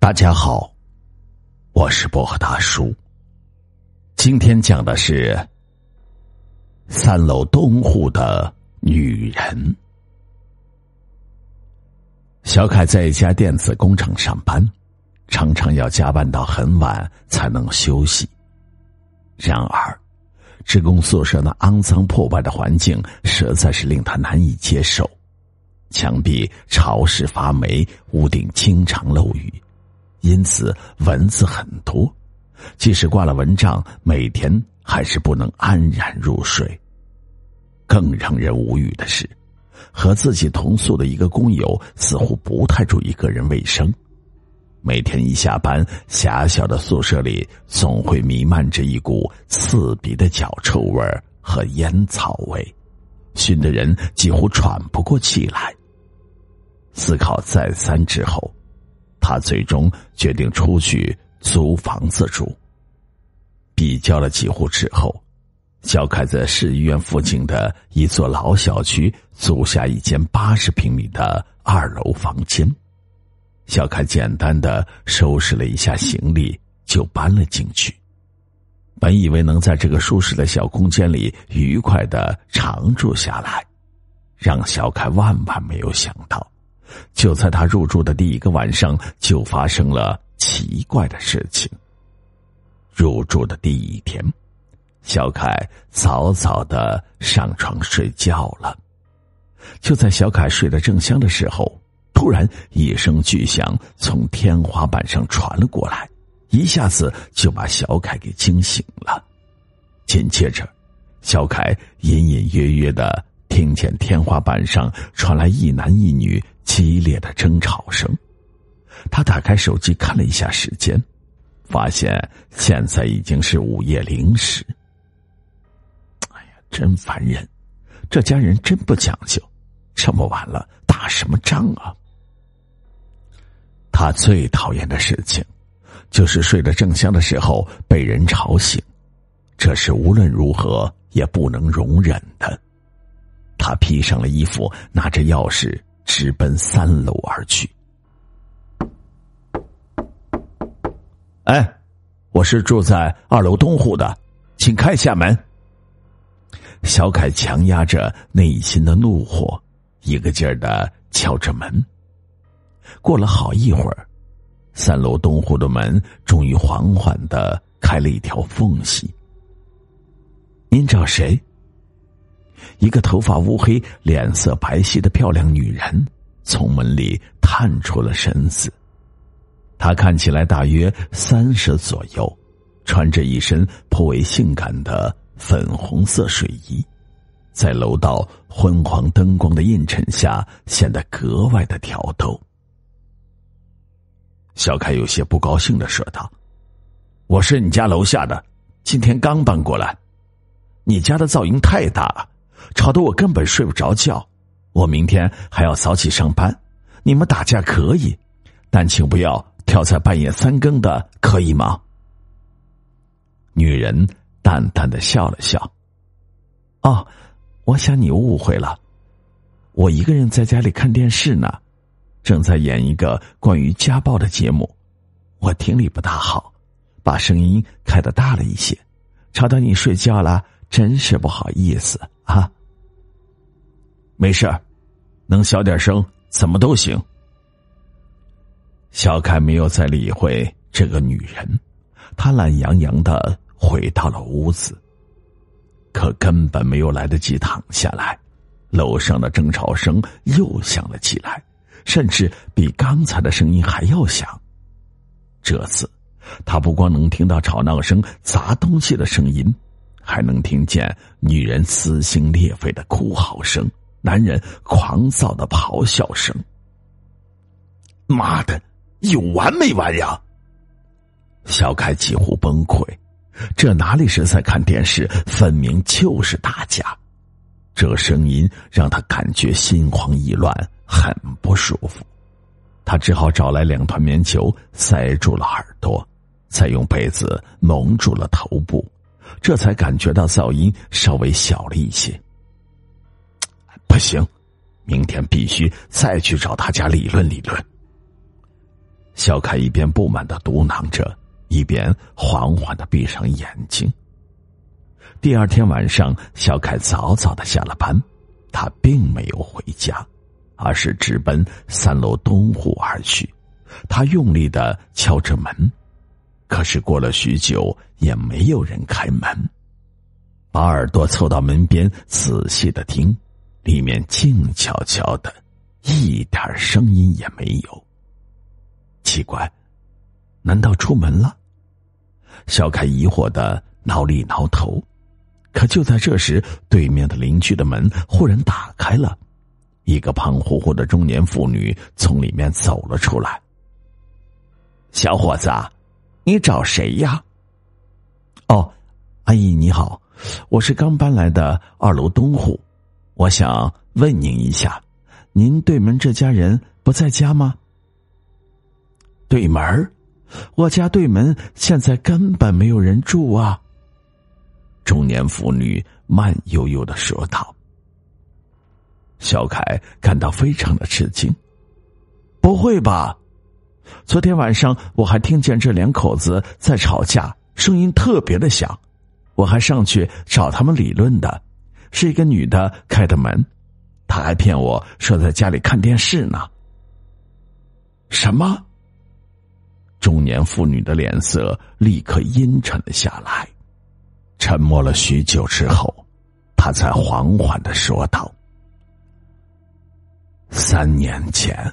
大家好，我是薄荷大叔。今天讲的是三楼东户的女人。小凯在一家电子工厂上班，常常要加班到很晚才能休息。然而，职工宿舍那肮脏破败的环境实在是令他难以接受。墙壁潮湿发霉，屋顶经常漏雨，因此蚊子很多。即使挂了蚊帐，每天还是不能安然入睡。更让人无语的是，和自己同宿的一个工友似乎不太注意个人卫生。每天一下班，狭小的宿舍里总会弥漫着一股刺鼻的脚臭味和烟草味，熏得人几乎喘不过气来。思考再三之后，他最终决定出去租房子住。比较了几户之后，小凯在市医院附近的一座老小区租下一间八十平米的二楼房间。小凯简单的收拾了一下行李，就搬了进去。本以为能在这个舒适的小空间里愉快的长住下来，让小凯万万没有想到。就在他入住的第一个晚上，就发生了奇怪的事情。入住的第一天，小凯早早的上床睡觉了。就在小凯睡得正香的时候，突然一声巨响从天花板上传了过来，一下子就把小凯给惊醒了。紧接着，小凯隐隐约约的听见天花板上传来一男一女。激烈的争吵声，他打开手机看了一下时间，发现现在已经是午夜零时。哎呀，真烦人！这家人真不讲究，这么晚了打什么仗啊？他最讨厌的事情，就是睡得正香的时候被人吵醒，这是无论如何也不能容忍的。他披上了衣服，拿着钥匙。直奔三楼而去。哎，我是住在二楼东户的，请开下门。小凯强压着内心的怒火，一个劲儿的敲着门。过了好一会儿，三楼东户的门终于缓缓的开了一条缝隙。您找谁？一个头发乌黑、脸色白皙的漂亮女人从门里探出了身子。她看起来大约三十左右，穿着一身颇为性感的粉红色睡衣，在楼道昏黄灯光的映衬下显得格外的挑逗。小凯有些不高兴的说道：“我是你家楼下的，今天刚搬过来，你家的噪音太大了。”吵得我根本睡不着觉，我明天还要早起上班。你们打架可以，但请不要挑在半夜三更的，可以吗？女人淡淡的笑了笑。哦，我想你误会了，我一个人在家里看电视呢，正在演一个关于家暴的节目，我听力不大好，把声音开的大了一些，吵到你睡觉了，真是不好意思。啊，没事能小点声，怎么都行。小凯没有再理会这个女人，他懒洋洋的回到了屋子。可根本没有来得及躺下来，楼上的争吵声又响了起来，甚至比刚才的声音还要响。这次，他不光能听到吵闹声、砸东西的声音。还能听见女人撕心裂肺的哭嚎声，男人狂躁的咆哮声。妈的，有完没完呀！小凯几乎崩溃，这哪里是在看电视，分明就是打架。这声音让他感觉心慌意乱，很不舒服。他只好找来两团棉球塞住了耳朵，再用被子蒙住了头部。这才感觉到噪音稍微小了一些。不行，明天必须再去找他家理论理论。小凯一边不满的嘟囔着，一边缓缓的闭上眼睛。第二天晚上，小凯早早的下了班，他并没有回家，而是直奔三楼东户而去。他用力的敲着门，可是过了许久也没有人开门。把耳朵凑到门边，仔细的听，里面静悄悄的，一点声音也没有。奇怪，难道出门了？小凯疑惑的挠了挠头，可就在这时，对面的邻居的门忽然打开了，一个胖乎乎的中年妇女从里面走了出来。小伙子，你找谁呀？哦，阿姨你好。我是刚搬来的二楼东户，我想问您一下，您对门这家人不在家吗？对门我家对门现在根本没有人住啊。中年妇女慢悠悠的说道。小凯感到非常的吃惊，不会吧？昨天晚上我还听见这两口子在吵架，声音特别的响。我还上去找他们理论的，是一个女的开的门，她还骗我说在家里看电视呢。什么？中年妇女的脸色立刻阴沉了下来，沉默了许久之后，她才缓缓的说道：“三年前，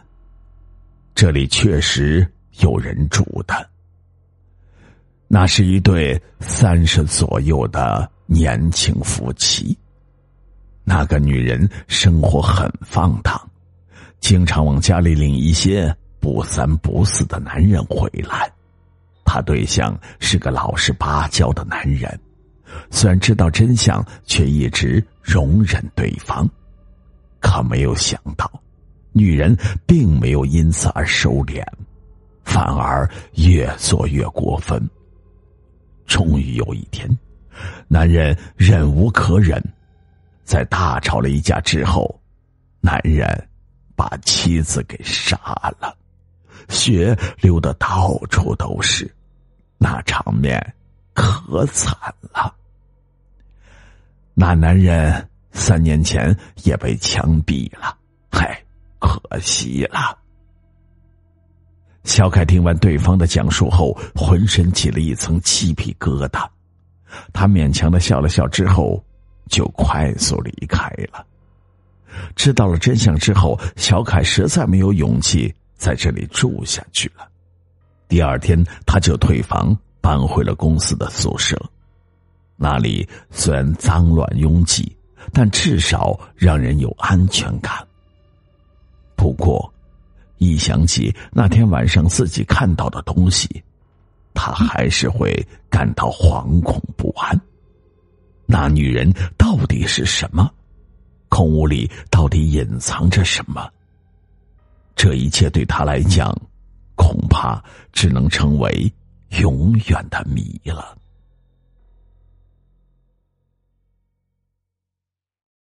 这里确实有人住的。”那是一对三十左右的年轻夫妻。那个女人生活很放荡，经常往家里领一些不三不四的男人回来。她对象是个老实巴交的男人，虽然知道真相，却一直容忍对方。可没有想到，女人并没有因此而收敛，反而越做越过分。终于有一天，男人忍无可忍，在大吵了一架之后，男人把妻子给杀了，血流的到处都是，那场面可惨了。那男人三年前也被枪毙了，嗨，可惜了。小凯听完对方的讲述后，浑身起了一层鸡皮疙瘩。他勉强的笑了笑之后，就快速离开了。知道了真相之后，小凯实在没有勇气在这里住下去了。第二天，他就退房，搬回了公司的宿舍。那里虽然脏乱拥挤，但至少让人有安全感。不过，一想起那天晚上自己看到的东西，他还是会感到惶恐不安。那女人到底是什么？空屋里到底隐藏着什么？这一切对他来讲，恐怕只能成为永远的谜了。